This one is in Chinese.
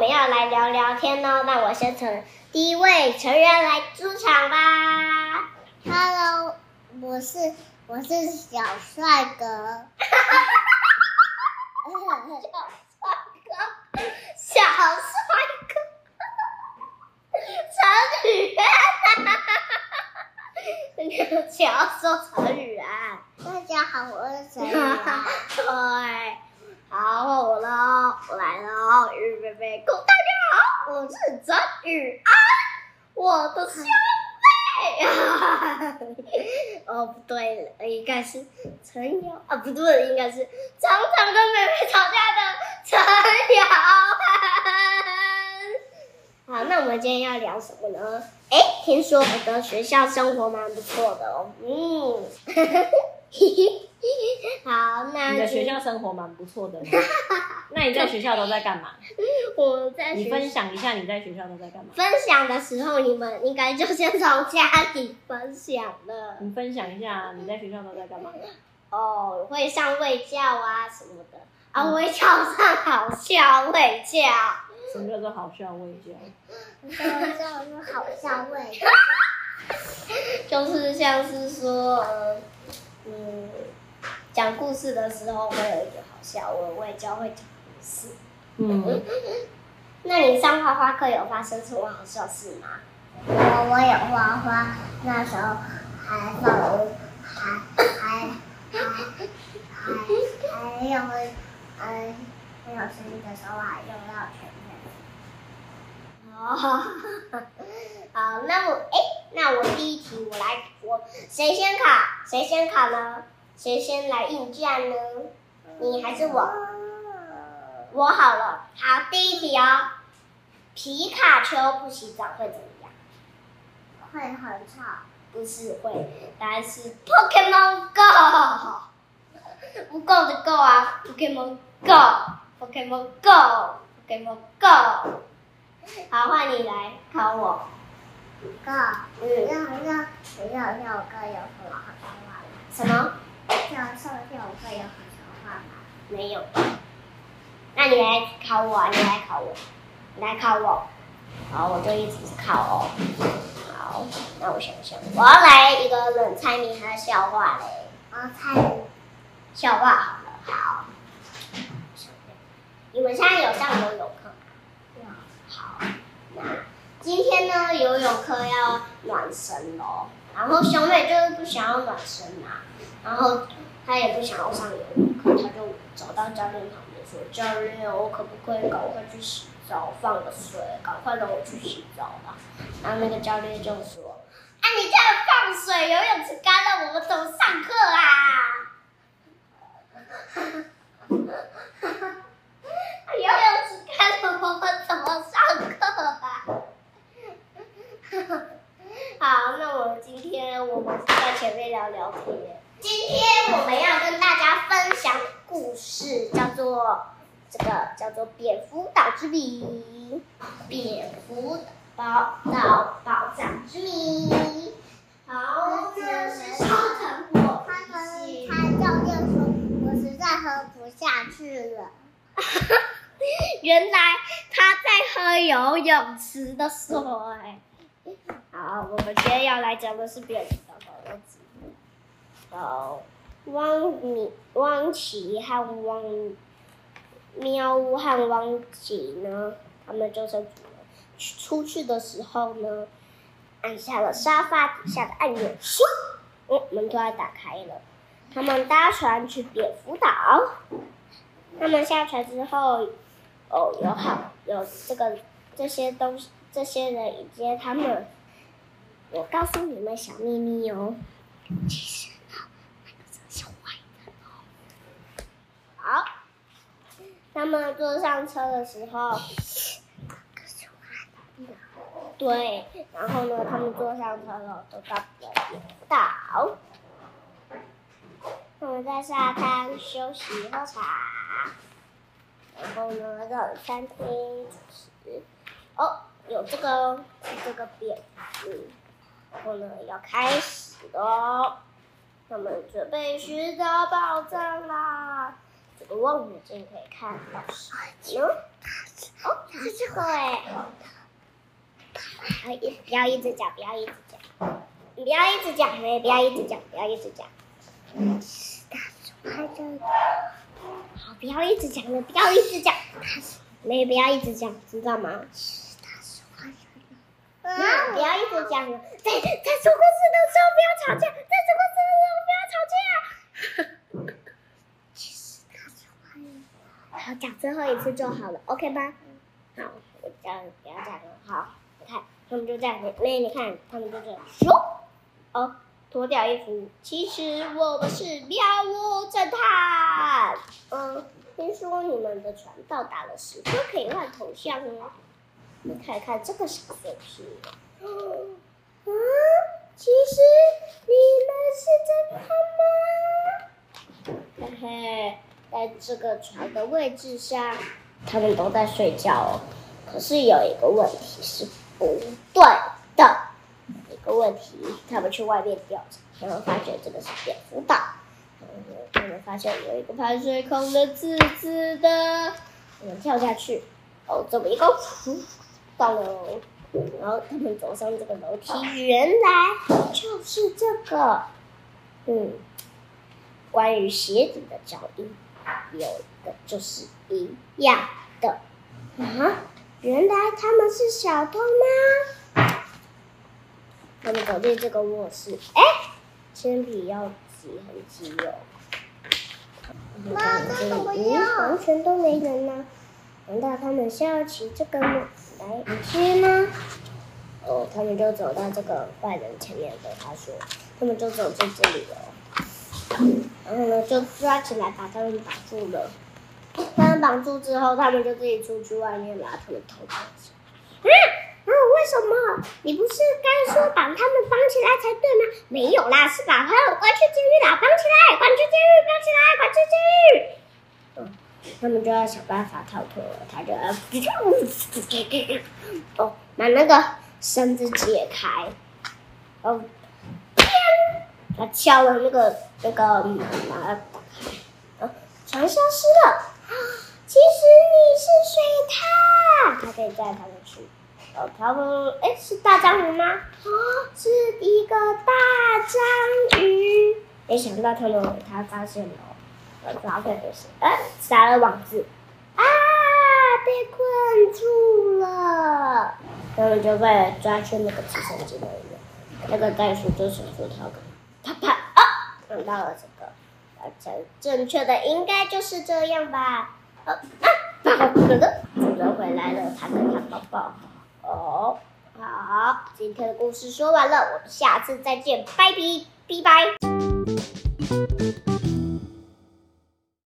们要来聊聊天哦。那我先从第一位成员来出场吧。Hello，我是我是 小帅哥。小帅哥，小帅哥成语啊！你想要说成语啊？大家好，我是陈宇啊。对，好，我了，我来了，预备备，Go！大家是陈宇安，我的兄妹啊。哦，不对了，应该是陈瑶啊，不对，应该是常常跟妹妹吵架的陈瑶安。好，那我们今天要聊什么呢？哎，听说我的学校生活蛮不错的哦。嗯，好，那你的就学校生活蛮不错的。那你在学校都在干嘛？我在学你分享一下你在学校都在干嘛？分享的时候，你们应该就先从家里分享了。你分享一下你在学校都在干嘛？哦，会上卫教啊什么的啊，嗯卫教上好笑，卫教。什么叫做好笑味教？这个叫做好笑味。就是像是说，呃嗯，讲故事的时候会有一点好笑，我我也教会讲故事。嗯，那你上画画课有发生什么好笑事吗？我我有画画，那时候还放还还还还还有嗯没有声音的时候还用到全面。哦，好，那我哎，那我第一题我来，我谁先考？谁先考呢？谁先来应战呢？你还是我？我好了，好，第一题哦。皮卡丘不洗澡会怎么样？会很吵。不是会，答案是 Pokemon Go。不够的够啊，Pokemon Go，Pokemon Go，Pokemon Go。好，换你来考我。哥，嗯，要要要要我哥有什么好说话吗？什么？要上要我哥有好说话吗？没有。那你来考我啊，你来考我，你来考我。好，我就一直考哦。好，那我想想，我要来一个冷猜谜还是笑话嘞？我猜笑话好了，好。你们现在有上游泳课吗？好，那今天呢，游泳课要暖身喽。然后小美就是不想要暖身啊，然后她也不想要上游泳课，她就走到教练旁边说：“教练，我可不可以赶快去洗澡，放个水，赶快让我去洗澡吧？”然后那个教练就说：“啊，你这样放水，游泳池干了，我们怎么上课啊？”游泳池干了，我们怎么上课啊？好，那我们今天我们是在前面聊聊天。今天我们要跟大家分享故事，叫做这个叫做蝙蝠岛之谜，蝙蝠岛岛宝藏之谜。好，这是烧成果他跟皮他教练说，我实在喝不下去了。原来他在喝游泳池的水。好，我们今天要来讲的是蝙蝠岛宝藏之谜。好，汪米、汪奇和汪喵呜和汪吉呢，他们救生组呢，出去的。时候呢，按下了沙发底下的按钮，唰，嗯，门突然打开了。他们搭船去蝙蝠岛。他们下船之后，哦，有好有这个这些东西，这些人以及他们，我告诉你们小秘密哦，其实呢，那个是坏人哦。好，他们坐上车的时候，对，然后呢，他们坐上车了，都到了岛。他们在沙滩休息喝茶，然后呢，到了餐厅主持。哦，有这个是这个蝙蝠，然后呢要开始喽。我们准备寻找宝藏啦！这个望远镜可以看到什么呢？哦，是这个哎，不要一不要一直讲，不要一直讲，不要一直讲，不要一直讲，不要一直讲。大树还在。好，不要一直讲了，不要一直讲，没不要一直讲，知道吗？不要一直讲了，在在说故事的时候不要吵架，在说故事的时候不要吵架。其实大树还在。好，讲最后一次就好了，OK 吗？好，我这样不要讲了。好，你看，他们就这样，妹，你看，他们就这样，说，哦，脱掉衣服。其实我们是喵呜侦探。嗯，听说你们的船到达了时刻可以换头像哦。你看看这个小碎片。嗯，其实你们是侦探吗？嘿嘿。在这个床的位置上，他们都在睡觉哦。可是有一个问题是不对的，一个问题，他们去外面调查，然后发现这个是蝙蝠岛，他们发现有一个排水孔的刺刺的，我们跳下去，哦，这么一个，到了，然后他们走上这个楼梯，原来就是这个，嗯，关于鞋子的脚印。有的就是一样的啊！原来他们是小偷吗？他们走进这个卧室，哎，铅笔要挤很挤哦。妈，这怎么样？完全都没人呢。难道他们是要骑这个来你吃吗？哦，他们就走到这个坏人前面，对他说：“他们就走进这里了。”然后呢，就抓起来把他们绑住了。他们绑住之后，他们就自己出去外面拿他们偷东西。啊啊！为什么？你不是该说把他们绑起来才对吗？没有啦，是把他们关去监狱啦！绑起来，关去监狱，绑起来，关去监。他们就要想办法逃脱。他就要哦，把那个绳子解开。哦。他敲了那个那个门，把它打开，哦，船消失了。其实你是水獭，他可以载他们去。哦，他们哎，是大章鱼吗？哦，是一个大章鱼。没想到他们他发现了，呃，抓回就是哎，撒了网子，啊，被困住了。他们就被抓去那个直升机里面。那个袋鼠就想说他。啪啪啊！想到了这个，而且正确的应该就是这样吧？呃啊，宝可的主人回来了，他跟他抱抱。哦，好，今天的故事说完了，我们下次再见，拜拜，拜拜。